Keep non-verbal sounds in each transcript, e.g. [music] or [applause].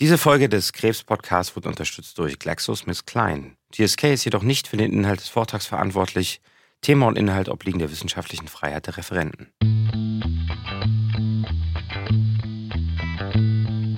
Diese Folge des Krebs-Podcasts wird unterstützt durch GlaxoSmithKline. GSK ist jedoch nicht für den Inhalt des Vortrags verantwortlich. Thema und Inhalt obliegen der wissenschaftlichen Freiheit der Referenten.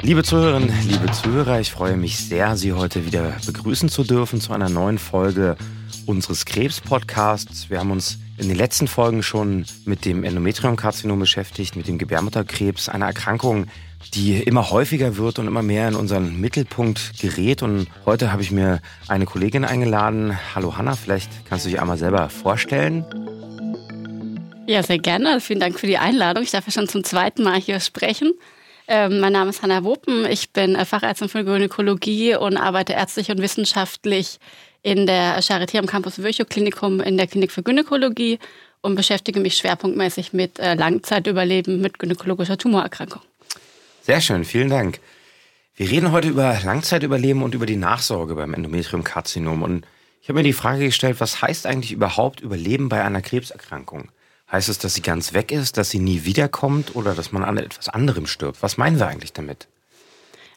Liebe Zuhörerinnen, liebe Zuhörer, ich freue mich sehr, Sie heute wieder begrüßen zu dürfen zu einer neuen Folge unseres Krebs-Podcasts. Wir haben uns in den letzten Folgen schon mit dem Endometriumkarzinom beschäftigt, mit dem Gebärmutterkrebs, einer Erkrankung, die immer häufiger wird und immer mehr in unseren Mittelpunkt gerät. Und heute habe ich mir eine Kollegin eingeladen. Hallo Hanna, vielleicht kannst du dich einmal selber vorstellen. Ja, sehr gerne. Vielen Dank für die Einladung. Ich darf ja schon zum zweiten Mal hier sprechen. Ähm, mein Name ist Hanna Wuppen. Ich bin äh, Fachärztin für Gynäkologie und arbeite ärztlich und wissenschaftlich in der Charité am Campus Virchow Klinikum in der Klinik für Gynäkologie und beschäftige mich schwerpunktmäßig mit äh, Langzeitüberleben mit gynäkologischer Tumorerkrankung. Sehr schön, vielen Dank. Wir reden heute über Langzeitüberleben und über die Nachsorge beim Endometriumkarzinom. Und ich habe mir die Frage gestellt, was heißt eigentlich überhaupt Überleben bei einer Krebserkrankung? Heißt es, dass sie ganz weg ist, dass sie nie wiederkommt oder dass man an etwas anderem stirbt? Was meinen wir eigentlich damit?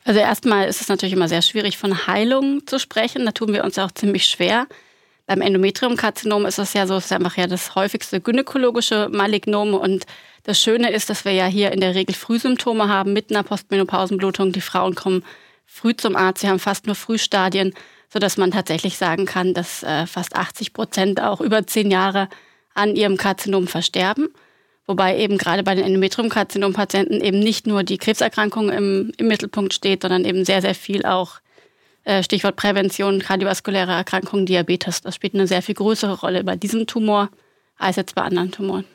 Also erstmal ist es natürlich immer sehr schwierig, von Heilung zu sprechen. Da tun wir uns auch ziemlich schwer. Beim Endometriumkarzinom ist es ja so, es ist einfach ja das häufigste gynäkologische Malignom und das Schöne ist, dass wir ja hier in der Regel Frühsymptome haben mit einer Postmenopausenblutung. Die Frauen kommen früh zum Arzt, sie haben fast nur Frühstadien, sodass man tatsächlich sagen kann, dass äh, fast 80 Prozent auch über zehn Jahre an ihrem Karzinom versterben. Wobei eben gerade bei den Endometrium-Karzinom-Patienten eben nicht nur die Krebserkrankung im, im, Mittelpunkt steht, sondern eben sehr, sehr viel auch Stichwort Prävention, kardiovaskuläre Erkrankungen, Diabetes. Das spielt eine sehr viel größere Rolle bei diesem Tumor als jetzt bei anderen Tumoren.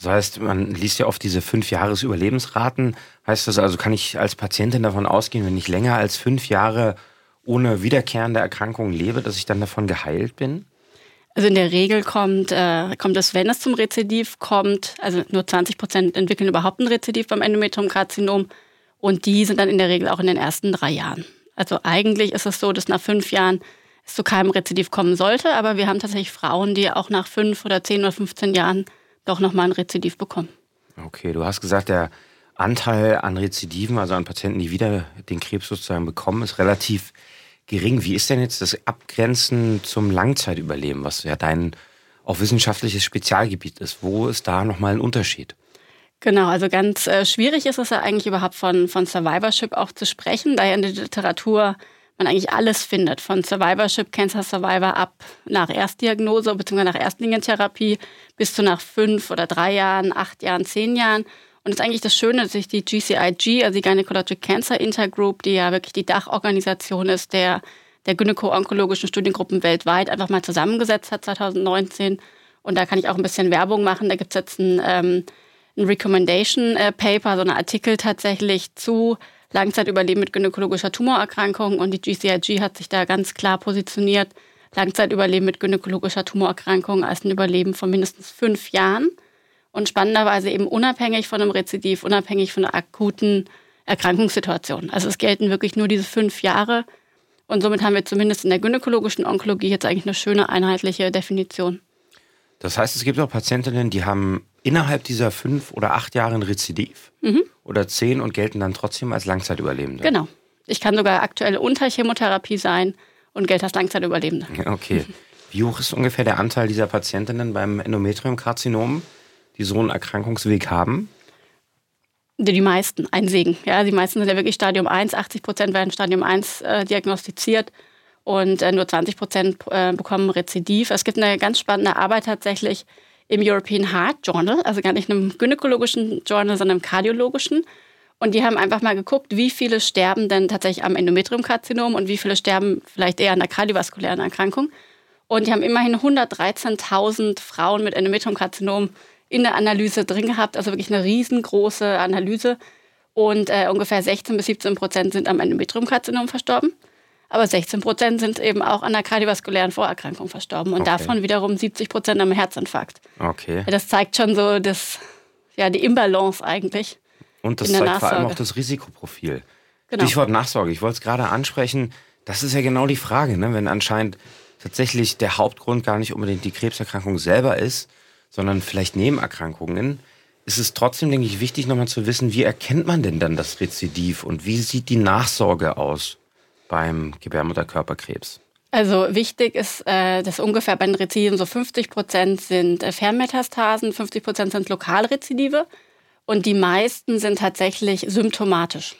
Das heißt, man liest ja oft diese fünf Jahres Überlebensraten. Heißt das also, kann ich als Patientin davon ausgehen, wenn ich länger als fünf Jahre ohne wiederkehrende Erkrankung lebe, dass ich dann davon geheilt bin? Also in der Regel kommt, äh, kommt es, wenn es zum Rezidiv kommt, also nur 20 Prozent entwickeln überhaupt ein Rezidiv beim Endometriumkarzinom und die sind dann in der Regel auch in den ersten drei Jahren. Also eigentlich ist es so, dass nach fünf Jahren es zu keinem Rezidiv kommen sollte, aber wir haben tatsächlich Frauen, die auch nach fünf oder zehn oder 15 Jahren doch nochmal ein Rezidiv bekommen. Okay, du hast gesagt, der Anteil an Rezidiven, also an Patienten, die wieder den Krebs sozusagen bekommen, ist relativ gering. Wie ist denn jetzt das Abgrenzen zum Langzeitüberleben, was ja dein auch wissenschaftliches Spezialgebiet ist? Wo ist da nochmal ein Unterschied? Genau, also ganz äh, schwierig ist es ja eigentlich überhaupt von, von Survivorship auch zu sprechen, da ja in der Literatur man eigentlich alles findet, von Survivorship, Cancer Survivor ab nach Erstdiagnose bzw. nach Erstlinientherapie bis zu nach fünf oder drei Jahren, acht Jahren, zehn Jahren. Und das ist eigentlich das Schöne, dass sich die GCIG, also die Gynecologic Cancer Intergroup, die ja wirklich die Dachorganisation ist der, der gynäko-onkologischen Studiengruppen weltweit, einfach mal zusammengesetzt hat 2019. Und da kann ich auch ein bisschen Werbung machen. Da gibt es jetzt ein, ähm, ein Recommendation äh, Paper, so ein Artikel tatsächlich zu Langzeitüberleben mit gynäkologischer Tumorerkrankung und die GCIG hat sich da ganz klar positioniert. Langzeitüberleben mit gynäkologischer Tumorerkrankung als ein Überleben von mindestens fünf Jahren und spannenderweise eben unabhängig von einem Rezidiv, unabhängig von einer akuten Erkrankungssituation. Also es gelten wirklich nur diese fünf Jahre und somit haben wir zumindest in der gynäkologischen Onkologie jetzt eigentlich eine schöne einheitliche Definition. Das heißt, es gibt auch Patientinnen, die haben innerhalb dieser fünf oder acht Jahre ein Rezidiv mhm. oder zehn und gelten dann trotzdem als Langzeitüberlebende. Genau. Ich kann sogar aktuell unter Chemotherapie sein und gelte als Langzeitüberlebende. Okay. Wie hoch ist ungefähr der Anteil dieser Patientinnen beim Endometriumkarzinom, die so einen Erkrankungsweg haben? Die meisten, ein Segen. Ja, die meisten sind ja wirklich Stadium 1. 80 Prozent werden Stadium 1 äh, diagnostiziert und äh, nur 20 Prozent äh, bekommen Rezidiv. Es gibt eine ganz spannende Arbeit tatsächlich im European Heart Journal, also gar nicht einem gynäkologischen Journal, sondern einem kardiologischen. Und die haben einfach mal geguckt, wie viele sterben denn tatsächlich am Endometriumkarzinom und wie viele sterben vielleicht eher an der kardiovaskulären Erkrankung. Und die haben immerhin 113.000 Frauen mit Endometriumkarzinom in der Analyse drin gehabt, also wirklich eine riesengroße Analyse. Und äh, ungefähr 16 bis 17 Prozent sind am Endometriumkarzinom verstorben. Aber 16 Prozent sind eben auch an einer kardiovaskulären Vorerkrankung verstorben und okay. davon wiederum 70 Prozent am Herzinfarkt. Okay. Das zeigt schon so das, ja, die Imbalance eigentlich. Und das zeigt Nachsorge. vor allem auch das Risikoprofil. Genau. Stichwort Nachsorge. Ich wollte es gerade ansprechen. Das ist ja genau die Frage, ne? wenn anscheinend tatsächlich der Hauptgrund gar nicht unbedingt die Krebserkrankung selber ist, sondern vielleicht Nebenerkrankungen. ist es trotzdem, denke ich, wichtig, nochmal zu wissen, wie erkennt man denn dann das Rezidiv und wie sieht die Nachsorge aus beim Gebärmutterkörperkrebs? Also wichtig ist, äh, dass ungefähr bei den Rezidiven so 50 Prozent sind äh, Fernmetastasen, 50 Prozent sind Lokalrezidive und die meisten sind tatsächlich symptomatisch.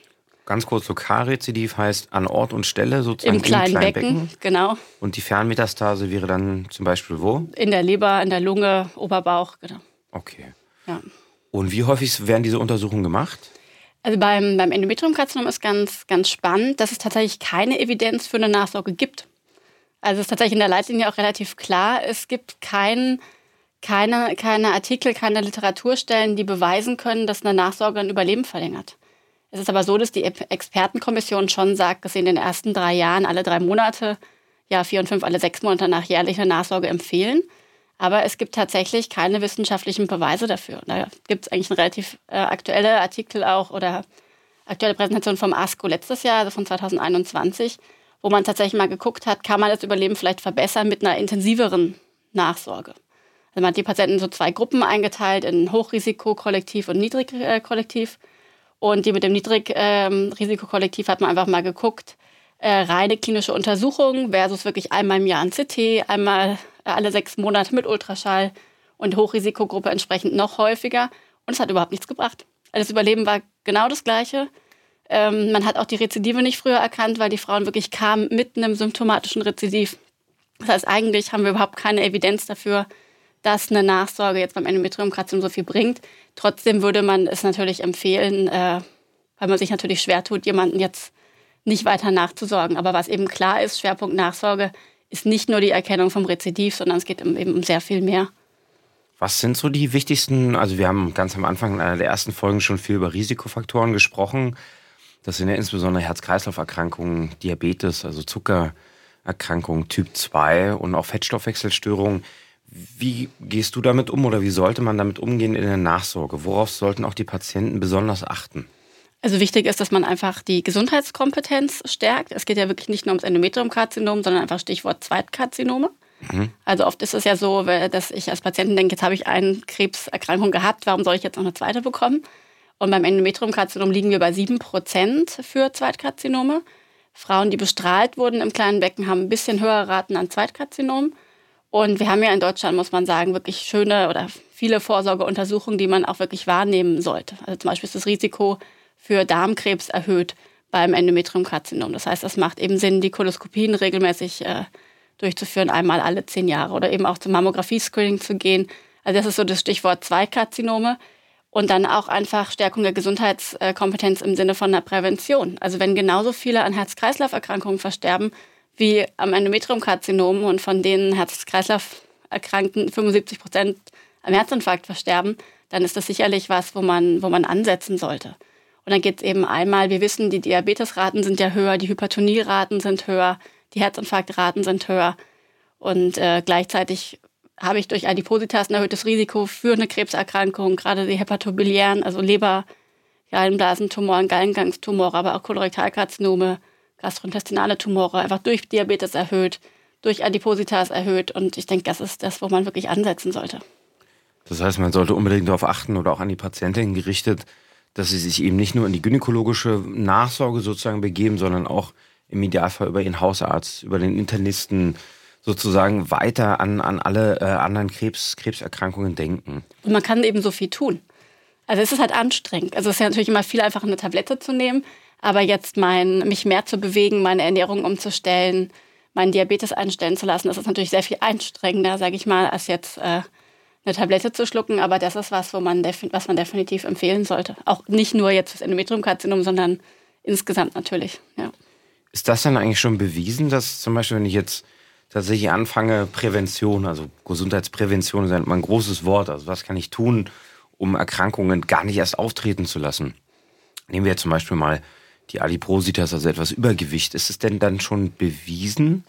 Ganz kurz, Lokalrezidiv heißt an Ort und Stelle sozusagen im kleinen, kleinen Becken, Becken, genau. Und die Fernmetastase wäre dann zum Beispiel wo? In der Leber, in der Lunge, Oberbauch, genau. Okay. Ja. Und wie häufig werden diese Untersuchungen gemacht? Also beim, beim Endometriumkarzinom ist ganz, ganz spannend, dass es tatsächlich keine Evidenz für eine Nachsorge gibt. Also es ist tatsächlich in der Leitlinie auch relativ klar, es gibt kein, keine, keine Artikel, keine Literaturstellen, die beweisen können, dass eine Nachsorge ein Überleben verlängert. Es ist aber so, dass die Expertenkommission schon sagt, dass sie in den ersten drei Jahren alle drei Monate, ja vier und fünf, alle sechs Monate nach jährlicher Nachsorge empfehlen. Aber es gibt tatsächlich keine wissenschaftlichen Beweise dafür. Da gibt es eigentlich einen relativ äh, aktuelle Artikel auch oder aktuelle Präsentation vom ASCO letztes Jahr, also von 2021, wo man tatsächlich mal geguckt hat, kann man das Überleben vielleicht verbessern mit einer intensiveren Nachsorge. Also man hat die Patienten in so zwei Gruppen eingeteilt, in Hochrisikokollektiv und Niedrigkollektiv. Und die mit dem Niedrigrisikokollektiv ähm, hat man einfach mal geguckt, äh, reine klinische Untersuchungen versus wirklich einmal im Jahr ein CT, einmal äh, alle sechs Monate mit Ultraschall und Hochrisikogruppe entsprechend noch häufiger. Und es hat überhaupt nichts gebracht. Also das Überleben war genau das gleiche. Ähm, man hat auch die Rezidive nicht früher erkannt, weil die Frauen wirklich kamen mit einem symptomatischen Rezidiv. Das heißt, eigentlich haben wir überhaupt keine Evidenz dafür, dass eine Nachsorge jetzt beim Endometriumkarzinom so viel bringt. Trotzdem würde man es natürlich empfehlen, äh, weil man sich natürlich schwer tut, jemanden jetzt nicht weiter nachzusorgen. Aber was eben klar ist, Schwerpunkt Nachsorge ist nicht nur die Erkennung vom Rezidiv, sondern es geht eben um sehr viel mehr. Was sind so die wichtigsten, also wir haben ganz am Anfang in einer der ersten Folgen schon viel über Risikofaktoren gesprochen. Das sind ja insbesondere Herz-Kreislauf-Erkrankungen, Diabetes, also Zuckererkrankungen Typ 2 und auch Fettstoffwechselstörungen. Wie gehst du damit um oder wie sollte man damit umgehen in der Nachsorge? Worauf sollten auch die Patienten besonders achten? Also wichtig ist, dass man einfach die Gesundheitskompetenz stärkt. Es geht ja wirklich nicht nur ums Endometriumkarzinom, sondern einfach Stichwort Zweitkarzinome. Mhm. Also oft ist es ja so, dass ich als Patientin denke, jetzt habe ich eine Krebserkrankung gehabt, warum soll ich jetzt noch eine zweite bekommen? Und beim Endometriumkarzinom liegen wir bei 7% für Zweitkarzinome. Frauen, die bestrahlt wurden im kleinen Becken, haben ein bisschen höhere Raten an Zweitkarzinom. Und wir haben ja in Deutschland, muss man sagen, wirklich schöne oder viele Vorsorgeuntersuchungen, die man auch wirklich wahrnehmen sollte. Also zum Beispiel ist das Risiko für Darmkrebs erhöht beim Endometriumkarzinom. Das heißt, es macht eben Sinn, die Koloskopien regelmäßig äh, durchzuführen, einmal alle zehn Jahre oder eben auch zum Mammographie-Screening zu gehen. Also das ist so das Stichwort Zweikarzinome. Und dann auch einfach Stärkung der Gesundheitskompetenz im Sinne von einer Prävention. Also wenn genauso viele an Herz-Kreislauf-Erkrankungen versterben, wie am Endometriumkarzinom und von denen Herz-Kreislauf-Erkrankten 75 Prozent am Herzinfarkt versterben, dann ist das sicherlich was, wo man, wo man ansetzen sollte. Und dann geht es eben einmal, wir wissen, die Diabetesraten sind ja höher, die Hypertonieraten sind höher, die Herzinfarktraten sind höher. Und äh, gleichzeitig habe ich durch Adipositas ein erhöhtes Risiko für eine Krebserkrankung, gerade die hepatobiliären, also Leber, Gallenblasentumoren, Gallengangstumore, aber auch Kolorektalkarzinome, gastrointestinale Tumore einfach durch Diabetes erhöht, durch Adipositas erhöht. Und ich denke, das ist das, wo man wirklich ansetzen sollte. Das heißt, man sollte unbedingt darauf achten oder auch an die Patientin gerichtet, dass sie sich eben nicht nur in die gynäkologische Nachsorge sozusagen begeben, sondern auch im Idealfall über ihren Hausarzt, über den Internisten sozusagen weiter an, an alle äh, anderen Krebs, Krebserkrankungen denken. Und man kann eben so viel tun. Also es ist halt anstrengend. Also es ist ja natürlich immer viel einfacher, eine Tablette zu nehmen. Aber jetzt mein, mich mehr zu bewegen, meine Ernährung umzustellen, meinen Diabetes einstellen zu lassen, das ist natürlich sehr viel anstrengender, sage ich mal, als jetzt äh, eine Tablette zu schlucken. Aber das ist was, wo man was man definitiv empfehlen sollte. Auch nicht nur jetzt fürs Endometriumkarzinom, sondern insgesamt natürlich. Ja. Ist das dann eigentlich schon bewiesen, dass zum Beispiel, wenn ich jetzt tatsächlich anfange, Prävention, also Gesundheitsprävention ist ein großes Wort, also was kann ich tun, um Erkrankungen gar nicht erst auftreten zu lassen? Nehmen wir jetzt zum Beispiel mal die Adipositas, also etwas Übergewicht, ist es denn dann schon bewiesen,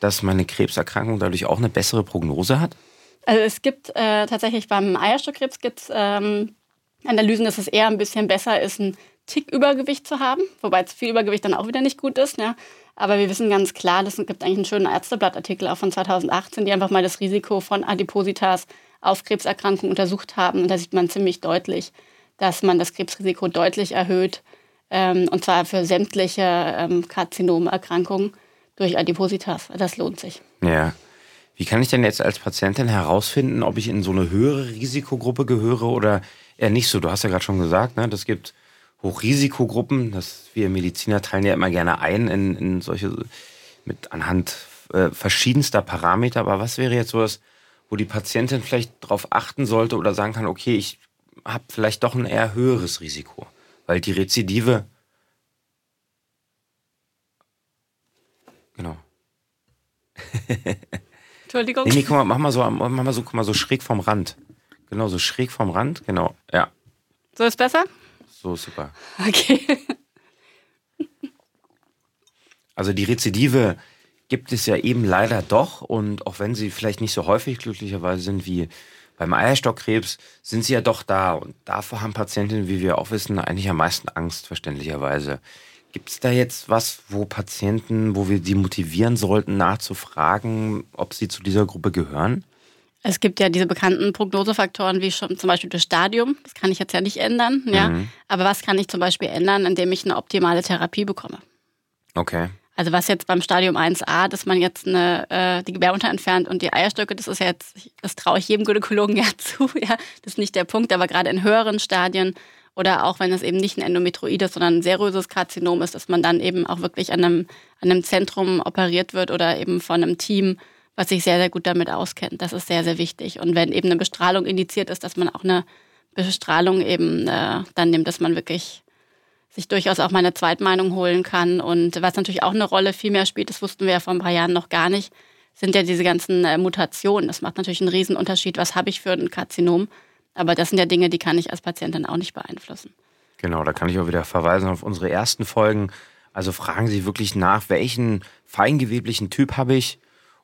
dass meine Krebserkrankung dadurch auch eine bessere Prognose hat? Also es gibt äh, tatsächlich beim Eierstockkrebs gibt ähm, Analysen, dass es eher ein bisschen besser ist, ein Tick Übergewicht zu haben, wobei zu viel Übergewicht dann auch wieder nicht gut ist. Ja. Aber wir wissen ganz klar, es gibt eigentlich einen schönen Ärzteblattartikel auch von 2018, die einfach mal das Risiko von Adipositas auf Krebserkrankungen untersucht haben. Und da sieht man ziemlich deutlich, dass man das Krebsrisiko deutlich erhöht, ähm, und zwar für sämtliche ähm, Karzinomerkrankungen durch Adipositas. Das lohnt sich. Ja. Wie kann ich denn jetzt als Patientin herausfinden, ob ich in so eine höhere Risikogruppe gehöre oder eher nicht so? Du hast ja gerade schon gesagt, ne, das gibt Hochrisikogruppen. Das, wir Mediziner teilen ja immer gerne ein in, in solche mit anhand äh, verschiedenster Parameter. Aber was wäre jetzt so was, wo die Patientin vielleicht darauf achten sollte oder sagen kann, okay, ich habe vielleicht doch ein eher höheres Risiko, weil die Rezidive genau. [laughs] Entschuldigung. Nee, nee, guck mal, mach mal so, mach mal so, guck mal so schräg vom Rand. Genau, so schräg vom Rand, genau. Ja. So ist besser? So, super. Okay. [laughs] Also die Rezidive gibt es ja eben leider doch und auch wenn sie vielleicht nicht so häufig glücklicherweise sind wie beim Eierstockkrebs, sind sie ja doch da und davor haben Patientinnen, wie wir auch wissen, eigentlich am meisten Angst, verständlicherweise. Gibt es da jetzt was, wo Patienten, wo wir sie motivieren sollten, nachzufragen, ob sie zu dieser Gruppe gehören? Es gibt ja diese bekannten Prognosefaktoren wie schon zum Beispiel das Stadium. Das kann ich jetzt ja nicht ändern. Ja? Mhm. Aber was kann ich zum Beispiel ändern, indem ich eine optimale Therapie bekomme? Okay. Also was jetzt beim Stadium 1a, dass man jetzt eine, äh, die Gebärmutter entfernt und die Eierstöcke, das ist ja jetzt, das traue ich jedem Gynäkologen [laughs] ja zu, ja, das ist nicht der Punkt, aber gerade in höheren Stadien oder auch wenn es eben nicht ein Endometroid ist, sondern ein seröses Karzinom ist, dass man dann eben auch wirklich an einem, an einem Zentrum operiert wird oder eben von einem Team, was sich sehr, sehr gut damit auskennt. Das ist sehr, sehr wichtig. Und wenn eben eine Bestrahlung indiziert ist, dass man auch eine Bestrahlung eben äh, dann nimmt, dass man wirklich sich durchaus auch mal eine Zweitmeinung holen kann. Und was natürlich auch eine Rolle viel mehr spielt, das wussten wir ja vor ein paar Jahren noch gar nicht, sind ja diese ganzen äh, Mutationen. Das macht natürlich einen Riesenunterschied. Was habe ich für ein Karzinom? Aber das sind ja Dinge, die kann ich als Patientin auch nicht beeinflussen. Genau, da kann ich auch wieder verweisen auf unsere ersten Folgen. Also fragen Sie wirklich nach, welchen feingeweblichen Typ habe ich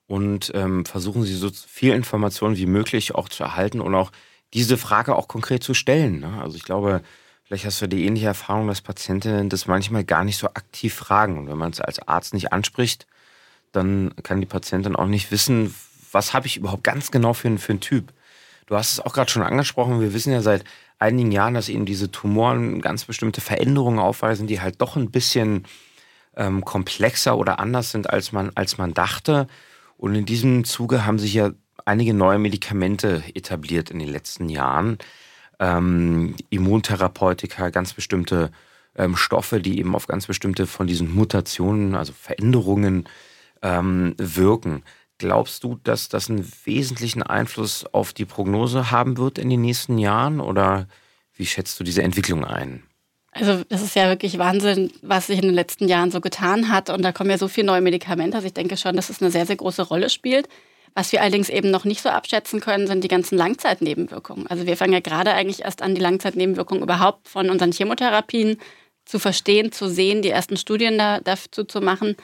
und ähm, versuchen Sie so viel Informationen wie möglich auch zu erhalten und auch diese Frage auch konkret zu stellen. Ne? Also ich glaube, vielleicht hast du die ähnliche Erfahrung, dass Patientinnen das manchmal gar nicht so aktiv fragen. Und wenn man es als Arzt nicht anspricht, dann kann die Patientin auch nicht wissen, was habe ich überhaupt ganz genau für, für einen Typ. Du hast es auch gerade schon angesprochen. Wir wissen ja seit einigen Jahren, dass eben diese Tumoren ganz bestimmte Veränderungen aufweisen, die halt doch ein bisschen ähm, komplexer oder anders sind, als man, als man dachte. Und in diesem Zuge haben sich ja einige neue Medikamente etabliert in den letzten Jahren. Ähm, Immuntherapeutika, ganz bestimmte ähm, Stoffe, die eben auf ganz bestimmte von diesen Mutationen, also Veränderungen ähm, wirken. Glaubst du, dass das einen wesentlichen Einfluss auf die Prognose haben wird in den nächsten Jahren oder wie schätzt du diese Entwicklung ein? Also das ist ja wirklich Wahnsinn, was sich in den letzten Jahren so getan hat. Und da kommen ja so viele neue Medikamente. Also ich denke schon, dass es eine sehr, sehr große Rolle spielt. Was wir allerdings eben noch nicht so abschätzen können, sind die ganzen Langzeitnebenwirkungen. Also wir fangen ja gerade eigentlich erst an, die Langzeitnebenwirkungen überhaupt von unseren Chemotherapien zu verstehen, zu sehen, die ersten Studien da, dazu zu machen.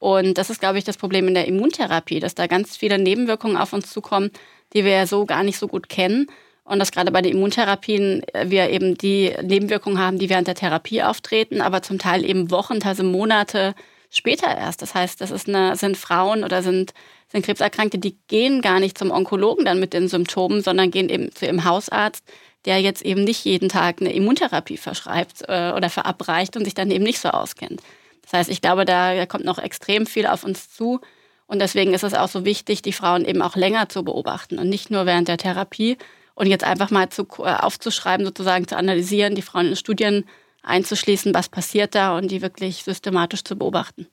Und das ist, glaube ich, das Problem in der Immuntherapie, dass da ganz viele Nebenwirkungen auf uns zukommen, die wir ja so gar nicht so gut kennen. Und dass gerade bei den Immuntherapien äh, wir eben die Nebenwirkungen haben, die während der Therapie auftreten, aber zum Teil eben Wochen, teilweise Monate später erst. Das heißt, das ist eine, sind Frauen oder sind, sind Krebserkrankte, die gehen gar nicht zum Onkologen dann mit den Symptomen, sondern gehen eben zu ihrem Hausarzt, der jetzt eben nicht jeden Tag eine Immuntherapie verschreibt äh, oder verabreicht und sich dann eben nicht so auskennt. Das heißt, ich glaube, da kommt noch extrem viel auf uns zu. Und deswegen ist es auch so wichtig, die Frauen eben auch länger zu beobachten und nicht nur während der Therapie. Und jetzt einfach mal zu, äh, aufzuschreiben, sozusagen zu analysieren, die Frauen in Studien einzuschließen, was passiert da und die wirklich systematisch zu beobachten.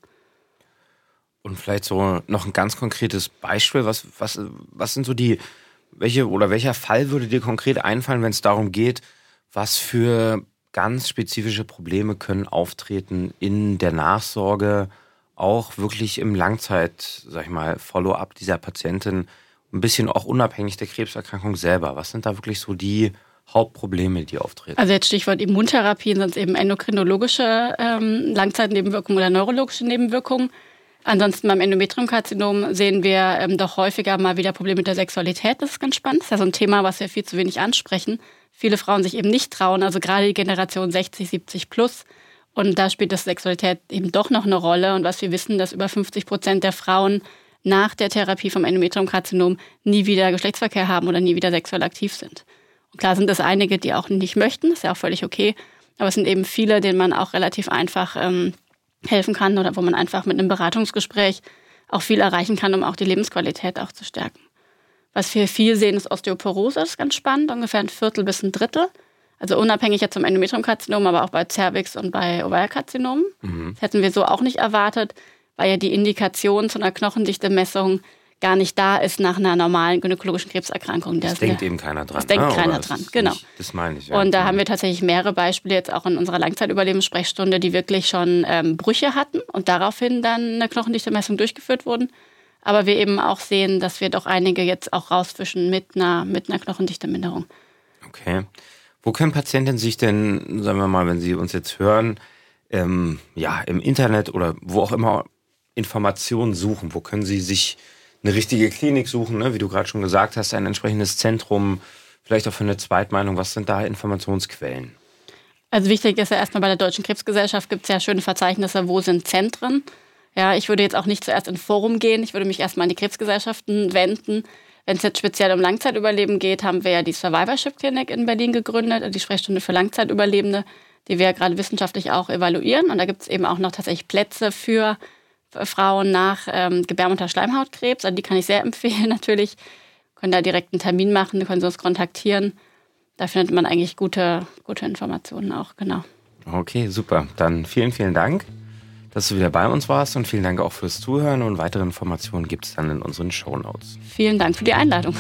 Und vielleicht so noch ein ganz konkretes Beispiel. Was, was, was sind so die, welche oder welcher Fall würde dir konkret einfallen, wenn es darum geht, was für ganz spezifische Probleme können auftreten in der Nachsorge, auch wirklich im Langzeit, sag ich mal, Follow-up dieser Patientin, ein bisschen auch unabhängig der Krebserkrankung selber. Was sind da wirklich so die Hauptprobleme, die auftreten? Also jetzt Stichwort Immuntherapien es eben endokrinologische ähm, Langzeitnebenwirkungen oder neurologische Nebenwirkungen. Ansonsten beim Endometriumkarzinom sehen wir ähm, doch häufiger mal wieder Probleme mit der Sexualität. Das ist ganz spannend. Das ist ja so ein Thema, was wir viel zu wenig ansprechen viele Frauen sich eben nicht trauen, also gerade die Generation 60, 70 plus. Und da spielt das Sexualität eben doch noch eine Rolle. Und was wir wissen, dass über 50 Prozent der Frauen nach der Therapie vom Endometriumkarzinom nie wieder Geschlechtsverkehr haben oder nie wieder sexuell aktiv sind. Und klar sind es einige, die auch nicht möchten, ist ja auch völlig okay. Aber es sind eben viele, denen man auch relativ einfach ähm, helfen kann oder wo man einfach mit einem Beratungsgespräch auch viel erreichen kann, um auch die Lebensqualität auch zu stärken. Was wir viel sehen, ist Osteoporose, das ist ganz spannend, ungefähr ein Viertel bis ein Drittel. Also unabhängig jetzt vom Endometriumkarzinom, aber auch bei Cervix und bei Ovarkarzinom. Mhm. Das hätten wir so auch nicht erwartet, weil ja die Indikation zu einer Knochendichte-Messung gar nicht da ist nach einer normalen gynäkologischen Krebserkrankung. Das, das denkt eben keiner dran. Das denkt ah, keiner dran, genau. Nicht, das meine ich. Ja. Und da haben wir tatsächlich mehrere Beispiele jetzt auch in unserer Langzeitüberlebenssprechstunde, die wirklich schon ähm, Brüche hatten und daraufhin dann eine Knochendichte-Messung durchgeführt wurden. Aber wir eben auch sehen, dass wir doch einige jetzt auch rausfischen mit einer, mit einer Knochendichte-Minderung. Okay. Wo können Patienten sich denn, sagen wir mal, wenn sie uns jetzt hören, ähm, ja, im Internet oder wo auch immer Informationen suchen? Wo können sie sich eine richtige Klinik suchen, ne? wie du gerade schon gesagt hast, ein entsprechendes Zentrum, vielleicht auch für eine Zweitmeinung? Was sind da Informationsquellen? Also wichtig ist ja erstmal bei der Deutschen Krebsgesellschaft gibt es ja schöne Verzeichnisse, wo sind Zentren. Ja, ich würde jetzt auch nicht zuerst in Forum gehen, ich würde mich erstmal an die Krebsgesellschaften wenden. Wenn es jetzt speziell um Langzeitüberleben geht, haben wir ja die Survivorship Clinic in Berlin gegründet, die Sprechstunde für Langzeitüberlebende, die wir ja gerade wissenschaftlich auch evaluieren. Und da gibt es eben auch noch tatsächlich Plätze für Frauen nach ähm, Gebärmutter Schleimhautkrebs. Also die kann ich sehr [laughs] empfehlen natürlich. Können da direkt einen Termin machen, können Sie uns kontaktieren. Da findet man eigentlich gute, gute Informationen auch, genau. Okay, super. Dann vielen, vielen Dank, dass du wieder bei uns warst und vielen Dank auch fürs Zuhören und weitere Informationen gibt es dann in unseren Show Notes. Vielen Dank für die Einladung.